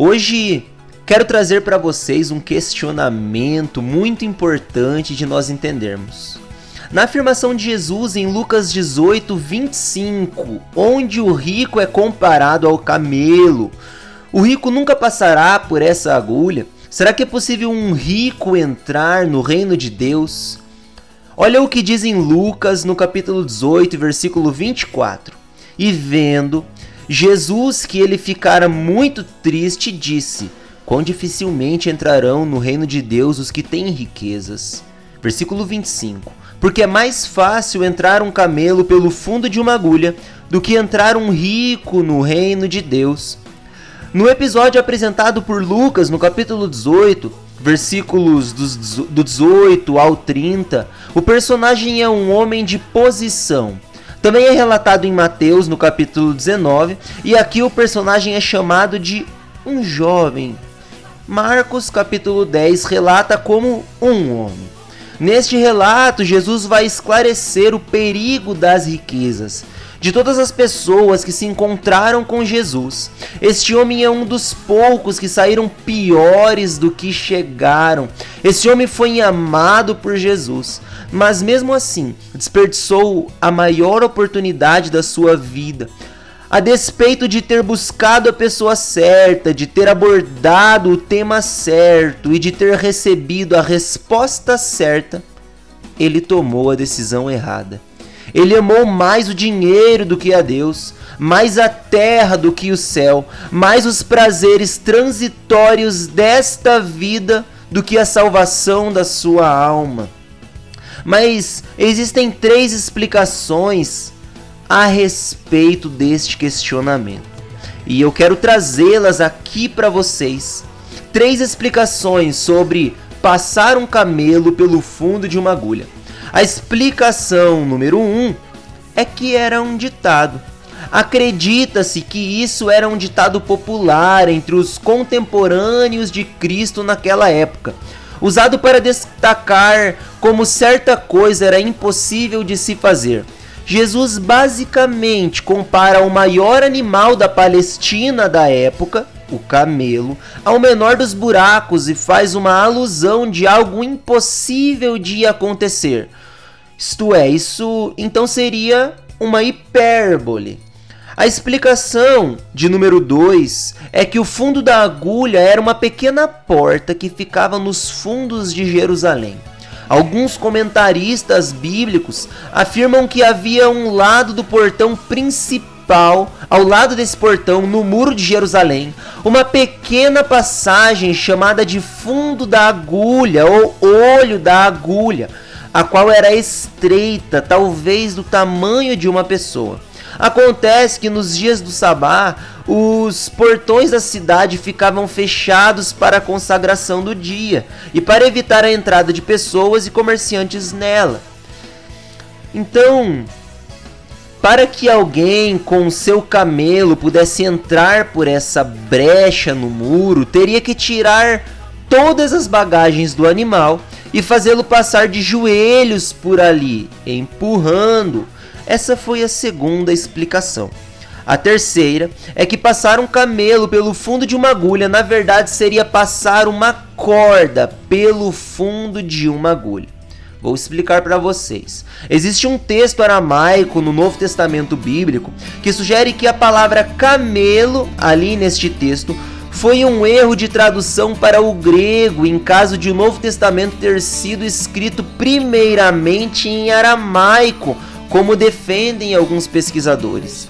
Hoje quero trazer para vocês um questionamento muito importante de nós entendermos. Na afirmação de Jesus em Lucas 18, 25, onde o rico é comparado ao camelo, o rico nunca passará por essa agulha. Será que é possível um rico entrar no reino de Deus? Olha o que diz em Lucas no capítulo 18, versículo 24. E vendo, Jesus, que ele ficara muito triste, disse: Quão dificilmente entrarão no reino de Deus os que têm riquezas. Versículo 25. Porque é mais fácil entrar um camelo pelo fundo de uma agulha do que entrar um rico no reino de Deus. No episódio apresentado por Lucas, no capítulo 18, versículos do 18 ao 30, o personagem é um homem de posição também é relatado em Mateus, no capítulo 19, e aqui o personagem é chamado de um jovem. Marcos, capítulo 10, relata como um homem. Neste relato, Jesus vai esclarecer o perigo das riquezas de todas as pessoas que se encontraram com Jesus. Este homem é um dos poucos que saíram piores do que chegaram. Este homem foi amado por Jesus, mas mesmo assim desperdiçou a maior oportunidade da sua vida. A despeito de ter buscado a pessoa certa, de ter abordado o tema certo e de ter recebido a resposta certa, ele tomou a decisão errada. Ele amou mais o dinheiro do que a Deus, mais a terra do que o céu, mais os prazeres transitórios desta vida do que a salvação da sua alma. Mas existem três explicações a respeito deste questionamento. E eu quero trazê-las aqui para vocês. Três explicações sobre passar um camelo pelo fundo de uma agulha. A explicação número um é que era um ditado. Acredita-se que isso era um ditado popular entre os contemporâneos de Cristo naquela época, usado para destacar como certa coisa era impossível de se fazer. Jesus basicamente compara o maior animal da Palestina da época, o camelo, ao menor dos buracos e faz uma alusão de algo impossível de acontecer. Isto é, isso então seria uma hipérbole. A explicação de número 2 é que o fundo da agulha era uma pequena porta que ficava nos fundos de Jerusalém. Alguns comentaristas bíblicos afirmam que havia um lado do portão principal, ao lado desse portão, no muro de Jerusalém, uma pequena passagem chamada de fundo da agulha ou olho da agulha a qual era estreita, talvez do tamanho de uma pessoa. Acontece que nos dias do sabá, os portões da cidade ficavam fechados para a consagração do dia e para evitar a entrada de pessoas e comerciantes nela. Então, para que alguém com seu camelo pudesse entrar por essa brecha no muro, teria que tirar todas as bagagens do animal e fazê-lo passar de joelhos por ali, empurrando. Essa foi a segunda explicação. A terceira é que passar um camelo pelo fundo de uma agulha, na verdade, seria passar uma corda pelo fundo de uma agulha. Vou explicar para vocês. Existe um texto aramaico no Novo Testamento Bíblico que sugere que a palavra camelo, ali neste texto, foi um erro de tradução para o grego, em caso de o Novo Testamento ter sido escrito primeiramente em aramaico, como defendem alguns pesquisadores.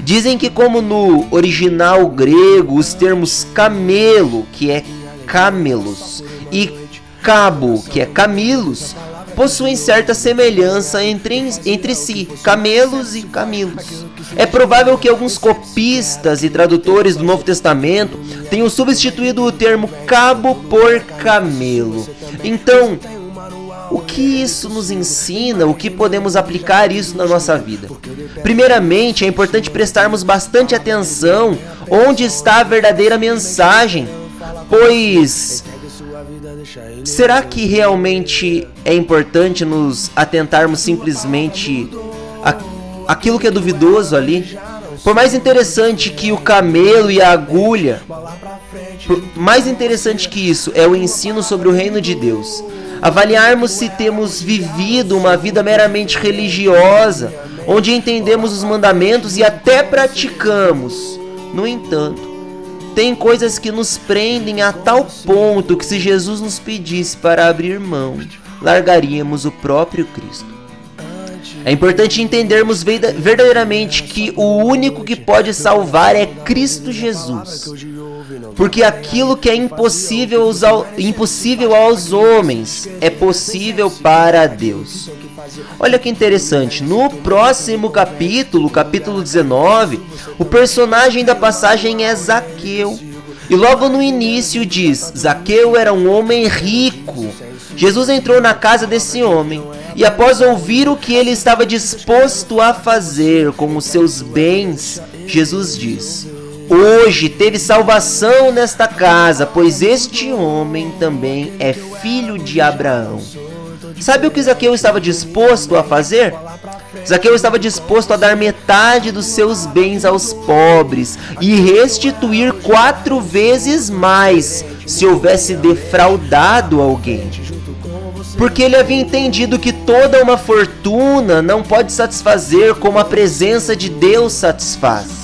Dizem que, como no original grego, os termos camelo, que é camelos, e cabo, que é camilos, possuem certa semelhança entre, entre si, camelos e camilos. É provável que alguns copistas e tradutores do Novo Testamento tenham substituído o termo cabo por camelo. Então, o que isso nos ensina? O que podemos aplicar isso na nossa vida? Primeiramente, é importante prestarmos bastante atenção onde está a verdadeira mensagem, pois será que realmente é importante nos atentarmos simplesmente aquilo que é duvidoso ali? Por mais interessante que o camelo e a agulha mais interessante que isso é o ensino sobre o reino de Deus. Avaliarmos se temos vivido uma vida meramente religiosa, onde entendemos os mandamentos e até praticamos. No entanto, tem coisas que nos prendem a tal ponto que se Jesus nos pedisse para abrir mão, largaríamos o próprio Cristo. É importante entendermos verdadeiramente que o único que pode salvar é Cristo Jesus. Porque aquilo que é impossível aos, impossível aos homens é possível para Deus. Olha que interessante, no próximo capítulo, capítulo 19, o personagem da passagem é Zaqueu. E logo no início diz: Zaqueu era um homem rico. Jesus entrou na casa desse homem e, após ouvir o que ele estava disposto a fazer com os seus bens, Jesus diz: Hoje teve salvação nesta casa, pois este homem também é filho de Abraão. Sabe o que Zaqueu estava disposto a fazer? Zaqueu estava disposto a dar metade dos seus bens aos pobres e restituir quatro vezes mais se houvesse defraudado alguém. Porque ele havia entendido que toda uma fortuna não pode satisfazer como a presença de Deus satisfaz.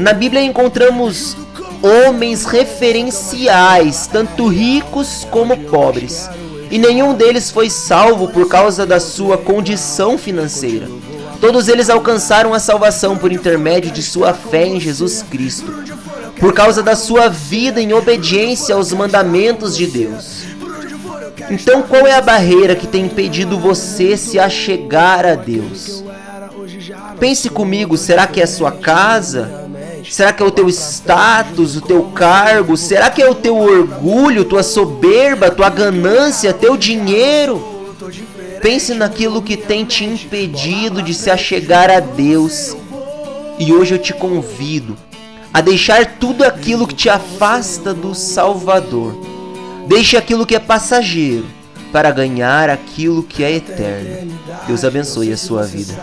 Na Bíblia encontramos homens referenciais, tanto ricos como pobres e nenhum deles foi salvo por causa da sua condição financeira. Todos eles alcançaram a salvação por intermédio de sua fé em Jesus Cristo, por causa da sua vida em obediência aos mandamentos de Deus. Então, qual é a barreira que tem impedido você se achegar a Deus? Pense comigo, será que é a sua casa? Será que é o teu status, o teu cargo? Será que é o teu orgulho, tua soberba, tua ganância, teu dinheiro? Pense naquilo que tem te impedido de se achegar a Deus. E hoje eu te convido a deixar tudo aquilo que te afasta do Salvador. Deixe aquilo que é passageiro para ganhar aquilo que é eterno. Deus abençoe a sua vida.